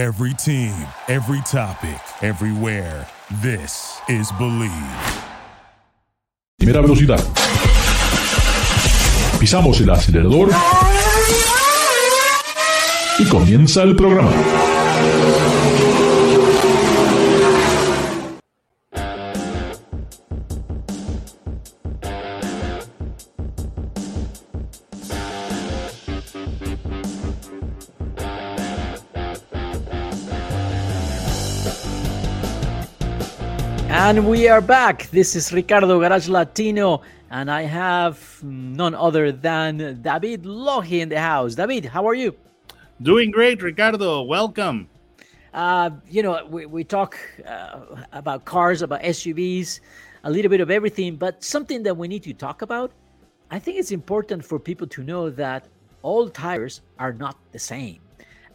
Every team, every topic, everywhere. This is Believe. Primera velocidad. Pisamos el acelerador. Y comienza el programa. And we are back. This is Ricardo Garage Latino, and I have none other than David Lohi in the house. David, how are you? Doing great, Ricardo. Welcome. Uh, you know, we, we talk uh, about cars, about SUVs, a little bit of everything, but something that we need to talk about. I think it's important for people to know that all tires are not the same.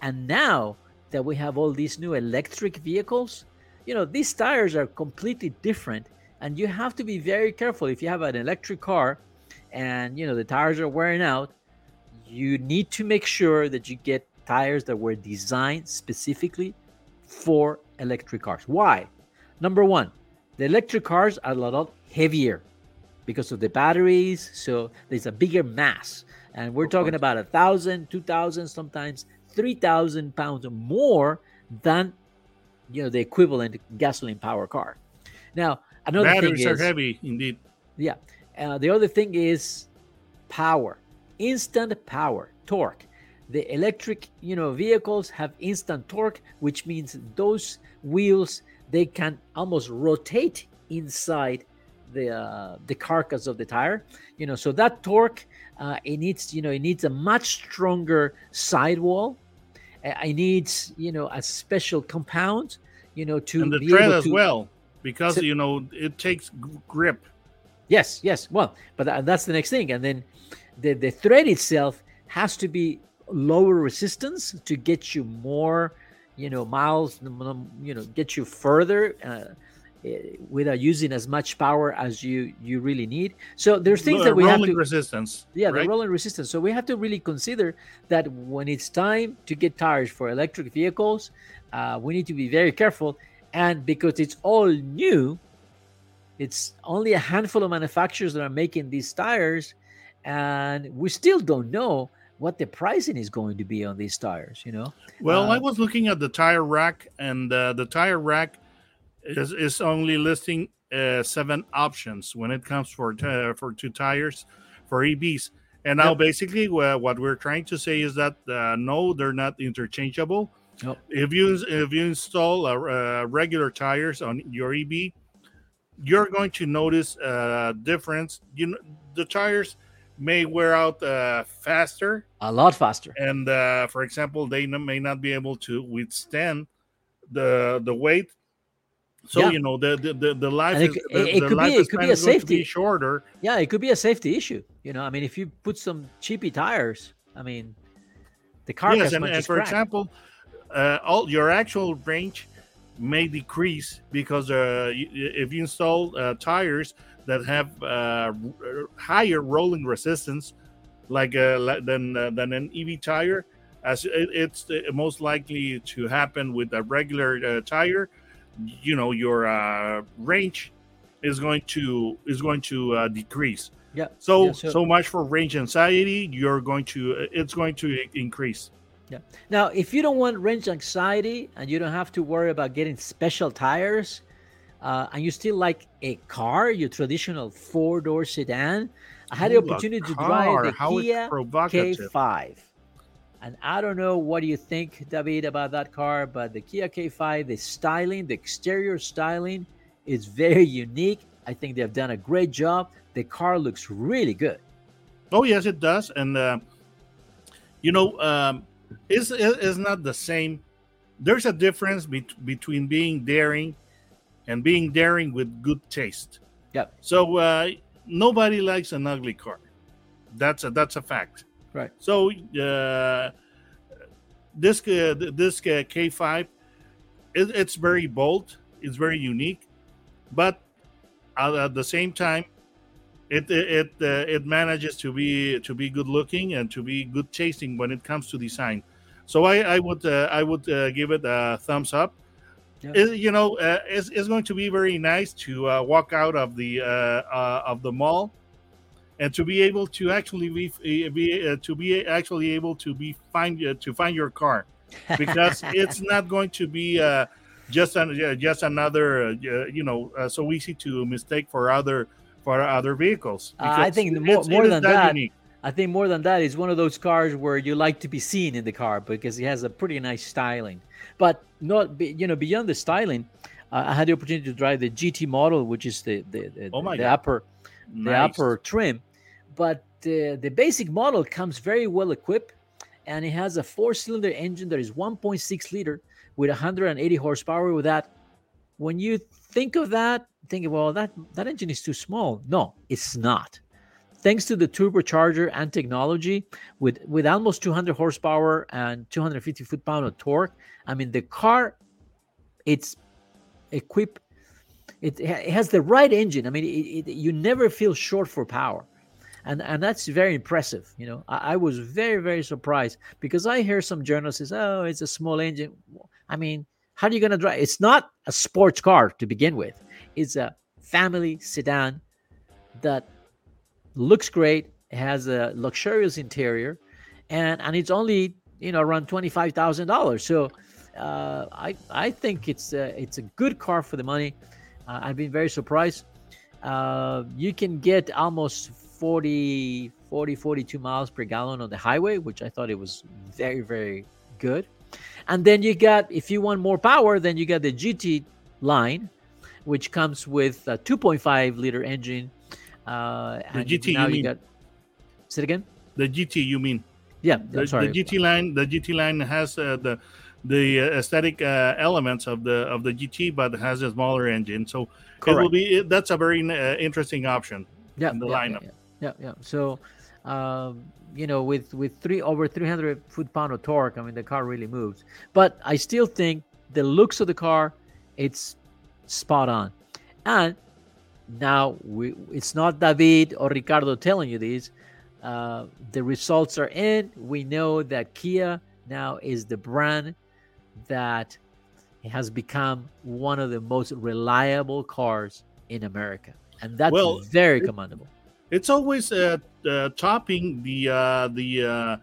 And now that we have all these new electric vehicles, you know these tires are completely different and you have to be very careful. If you have an electric car and you know the tires are wearing out you need to make sure that you get tires that were designed specifically for electric cars. Why? Number one the electric cars are a lot heavier because of the batteries so there's a bigger mass. And we're talking about a thousand two thousand sometimes three thousand pounds more than you know the equivalent gasoline power car. Now another Batteries thing are heavy indeed. Yeah, uh, the other thing is power, instant power, torque. The electric you know vehicles have instant torque, which means those wheels they can almost rotate inside the uh, the carcass of the tire. You know, so that torque uh, it needs you know it needs a much stronger sidewall I need, you know, a special compound, you know, to and the be tread able as to, well, because So- you know it takes grip. Yes, yes. Well, but that's the next thing, and then the the thread itself has to be lower resistance to get you more, you know, miles, you know, get you further. Uh, without using as much power as you you really need so there's things Lo- that we have rolling to resistance. Yeah, right? the rolling resistance. So we have to really consider that when it's time to get tires for electric vehicles, uh, we need to be very careful. And because it's all new, it's only a handful of manufacturers that are making these tires, and we still don't know what the pricing is going to be on these tires. You know, Well, I Uh, was looking at the tire rack, and uh, the tire rack is, is only listing uh, seven options when it comes for t- for two tires for EVs. And now, Yep. basically, wha- what we're trying to say is that uh, no, they're not interchangeable. Nope. If you if you install uh, uh, regular tires on your EV, you're going to notice a difference. You know, the tires may wear out uh, faster a lot faster. and uh, for example they may not be able to withstand the the weight so Yeah. you know the the, the, the life And it is, the, it- the could be- life it could be a is going to be safety. shorter Yeah, it could be a safety issue. You know, I mean, if you put some cheapy tires, I mean, the car yes and, and for crack. example uh, all your actual range may decrease because uh, if you install uh, tires that have uh, higher rolling resistance like uh, than uh, than an EV tire as it, it's uh, most likely to happen with a regular uh, tire you know your uh, range is going to is going to uh, decrease Yeah. so, yeah, so much for range anxiety you're going to it's going to increase Yeah. Now, if you don't want range anxiety and you don't have to worry about getting special tires, uh, and you still like a car, your traditional four door sedan, I had the Ooh, a opportunity to drive the how Kia provocative. K5. And I don't know what you think, David, about that car, but the Kia K5, the styling, the exterior styling is very unique. I think they've done a great job. The car looks really good. Oh yes, it does, and uh, you know, um, it's it's not the same. There's a difference be- between being daring and being daring with good taste. Yep. So uh, nobody likes an ugly car. That's a that's a fact. Right. So uh, this uh, this uh, K5, it, it's very bold. It's very unique, but at, at the same time, it it uh, it manages to be to be good looking and to be good tasting when it comes to design. So I, I would uh, I would uh, give it a thumbs up. Yeah. It- you know, uh, it's, it's going to be very nice to uh, walk out of the of the mall and to be able to actually be, be uh, to be actually able to be find uh, to find your car because it's not going to be uh, just an, uh, just another uh, you know uh, so easy to mistake for other for other vehicles. Uh, I think more- more than that, unique. I think more than that, it's one of those cars where you like to be seen in the car because it has a pretty nice styling. But not, you know, beyond the styling, I had the opportunity to drive the GT model, which is the the, the, Oh my the upper the upper trim. But uh, the basic model comes very well equipped, and it has a four-cylinder engine that is 1.6 liter with 180 horsepower. With that, when you think of that, think well that that engine is too small. No, it's not. Thanks to the turbocharger and technology, with with almost 200 horsepower and 250 foot-pound of torque, I mean the car, it's equipped. It, it has the right engine. I mean, it, it, you never feel short for power, and and that's very impressive. You know, I, I was very very surprised because I hear some journalists say, "Oh, it's a small engine." I mean, how are you going to drive? It's not a sports car to begin with. It's a family sedan that looks great, has a luxurious interior, and and it's only you know around twenty five thousand dollars. So uh, I I think it's a, it's a good car for the money. Uh, I've been very surprised. Uh, you can get almost 40, 40, 42 miles per gallon on the highway, which I thought it was very, very good. And then you got, if you want more power, then you got the GT line, which comes with a 2.5 liter engine. Uh, The and GT, you you mean? got. Say it again. The GT, you mean? Yeah, the, I'm sorry. the GT line the GT line has uh, the the uh, aesthetic uh, elements of the of the GT, but has a smaller engine. So it will be it, that's a very uh, interesting option. yeah, in the yeah, lineup. Yeah, yeah, yeah. So, um, you know, with with three over 300 foot pound of torque, I mean, the car really moves. But I still think the looks of the car, it's spot on. And now we, it's not David or Ricardo telling you this. Uh, the results are in. We know that Kia now is the brand that it has become one of the most reliable cars in America, and that's Well, very commendable. It's always uh, uh, topping the uh, the uh,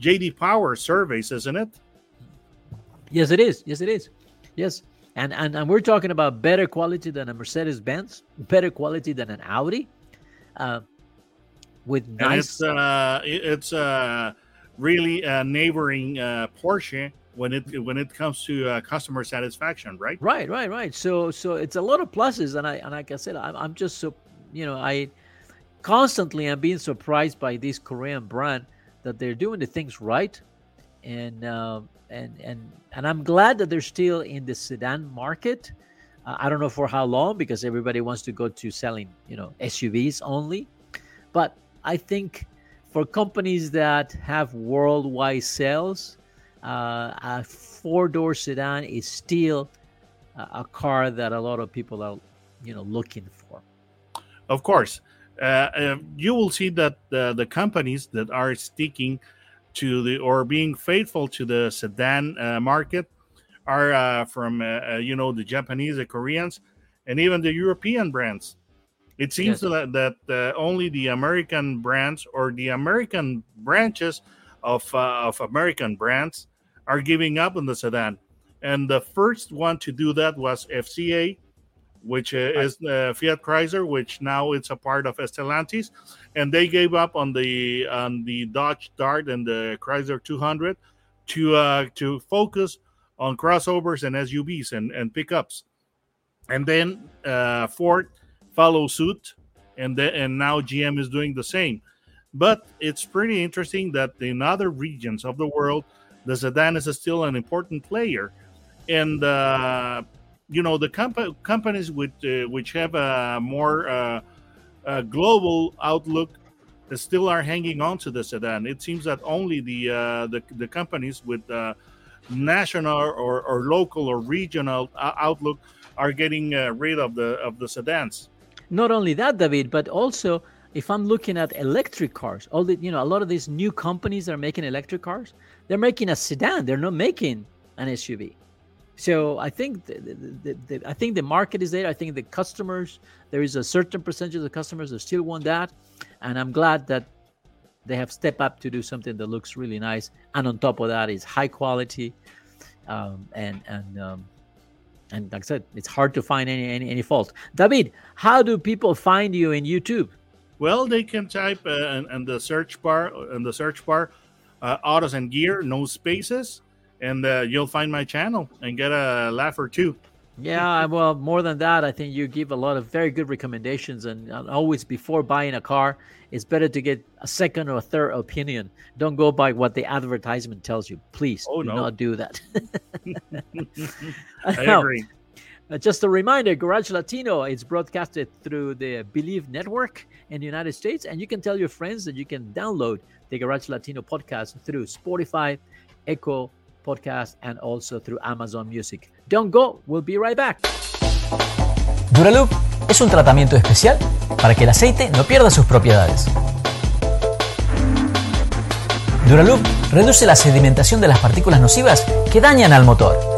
JD Power surveys, isn't it? Yes, it is. Yes, it is. Yes, and and and we're talking about better quality than a Mercedes Benz, better quality than an Audi, uh, with And nice. it's uh, it's uh, really uh, neighboring uh, Porsche when it when it comes to uh, customer satisfaction, right? Right, right, right. So, so it's a lot of pluses, and I and like I said, I'm, I'm just so you know I constantly am being surprised by this Korean brand that they're doing the things right, and um and and and I'm glad that they're still in the sedan market. Uh, I don't know for how long because everybody wants to go to selling you know SUVs only, but I think for companies that have worldwide sales, uh, a four-door sedan is still a, a car that a lot of people are, you know, looking for. Of course, uh, uh, you will see that the, the companies that are sticking to the or being faithful to the sedan uh, market are uh, from uh, uh, you know the Japanese, the Koreans, and even the European brands. It seems Yes. that, that uh, only the American brands or the American branches of uh, of American brands are giving up on the sedan. And the first one to do that was FCA, which uh, is uh, Fiat Chrysler, which now it's a part of Stellantis, and they gave up on the on the Dodge Dart and the Chrysler 200 to uh, to focus on crossovers and SUVs and, and pickups, and then uh, Ford follow suit, and then and now GM is doing the same. But it's pretty interesting that in other regions of the world, the sedan is still an important player, and uh, you know the compa- companies with uh, which have a more uh, uh, global outlook still are hanging on to the sedan. It seems that only the uh, the, the companies with uh, national or, or local or regional uh, outlook are getting rid of the of the sedans. Not only that, David, but also if I'm looking at electric cars, all the you know, a lot of these new companies that are making electric cars, they're making a sedan. They're not making an SUV. So I think the, the, the, I think the market is there. I think the customers there is a certain percentage of the customers that still want that, and I'm glad that they have stepped up to do something that looks really nice. And on top of that is high quality, um, and and um, and like I said, it's hard to find any, any any fault. David, how do people find you in YouTube? Well, they can type uh, in, in the search bar in the search bar, uh, autos and gear, no spaces and uh, you'll find my channel and get a laugh or two. Yeah, well, more than that, I think you give a lot of very good recommendations. And always before buying a car, it's better to get a second or a third opinion. Don't go by what the advertisement tells you. Please oh, do no. not do that. I agree. Uh, just a reminder Garage Latino is broadcasted through the Believe Network in the United States. And you can tell your friends that you can download the Garage Latino podcast through Spotify, Echo, podcast and also through Amazon Music. Don't go, we'll be right back. Duraloop es un tratamiento especial para que el aceite no pierda sus propiedades. Duraloop reduce la sedimentación de las partículas nocivas que dañan al motor.